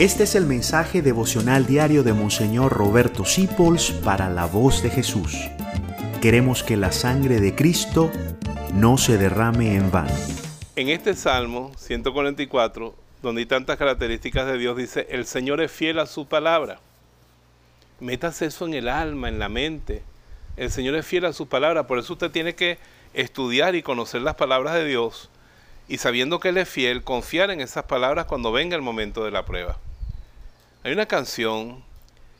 Este es el mensaje devocional diario de Monseñor Roberto Sipols para la voz de Jesús. Queremos que la sangre de Cristo no se derrame en vano. En este Salmo 144, donde hay tantas características de Dios, dice, el Señor es fiel a su palabra. Metas eso en el alma, en la mente. El Señor es fiel a su palabra, por eso usted tiene que estudiar y conocer las palabras de Dios y sabiendo que Él es fiel, confiar en esas palabras cuando venga el momento de la prueba. Hay una canción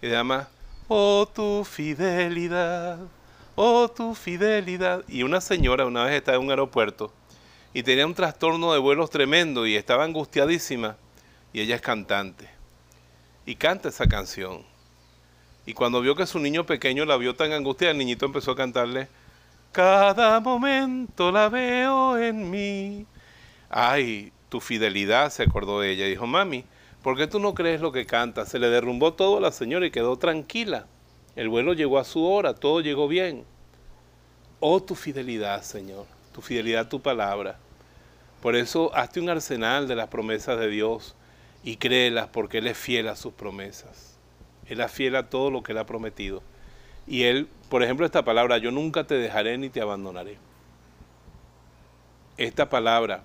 que se llama Oh tu fidelidad, oh tu fidelidad. Y una señora una vez estaba en un aeropuerto y tenía un trastorno de vuelos tremendo y estaba angustiadísima. Y ella es cantante. Y canta esa canción. Y cuando vio que su niño pequeño la vio tan angustiada, el niñito empezó a cantarle, Cada momento la veo en mí. Ay, tu fidelidad, se acordó de ella. Dijo, mami, ¿Por qué tú no crees lo que canta? Se le derrumbó todo a la señora y quedó tranquila. El vuelo llegó a su hora, todo llegó bien. Oh, tu fidelidad, Señor, tu fidelidad tu palabra. Por eso, hazte un arsenal de las promesas de Dios y créelas porque Él es fiel a sus promesas. Él es fiel a todo lo que Él ha prometido. Y Él, por ejemplo, esta palabra, yo nunca te dejaré ni te abandonaré. Esta palabra,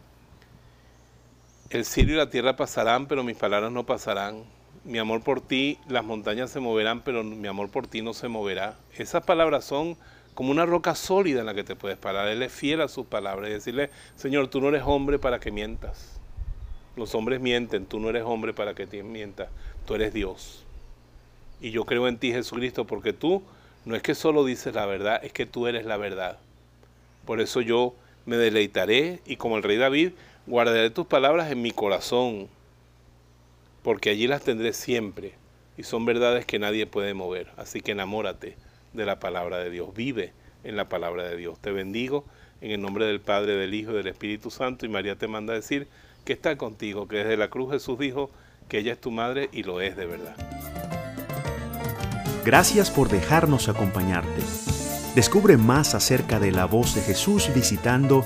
el cielo y la tierra pasarán, pero mis palabras no pasarán. Mi amor por ti, las montañas se moverán, pero mi amor por ti no se moverá. Esas palabras son como una roca sólida en la que te puedes parar. Él es fiel a sus palabras y decirle, Señor, tú no eres hombre para que mientas. Los hombres mienten, tú no eres hombre para que te mientas, tú eres Dios. Y yo creo en ti, Jesucristo, porque tú no es que solo dices la verdad, es que tú eres la verdad. Por eso yo me deleitaré y como el rey David, Guardaré tus palabras en mi corazón, porque allí las tendré siempre, y son verdades que nadie puede mover. Así que enamórate de la palabra de Dios, vive en la palabra de Dios. Te bendigo en el nombre del Padre, del Hijo y del Espíritu Santo, y María te manda a decir que está contigo, que desde la cruz Jesús dijo que ella es tu madre y lo es de verdad. Gracias por dejarnos acompañarte. Descubre más acerca de la voz de Jesús visitando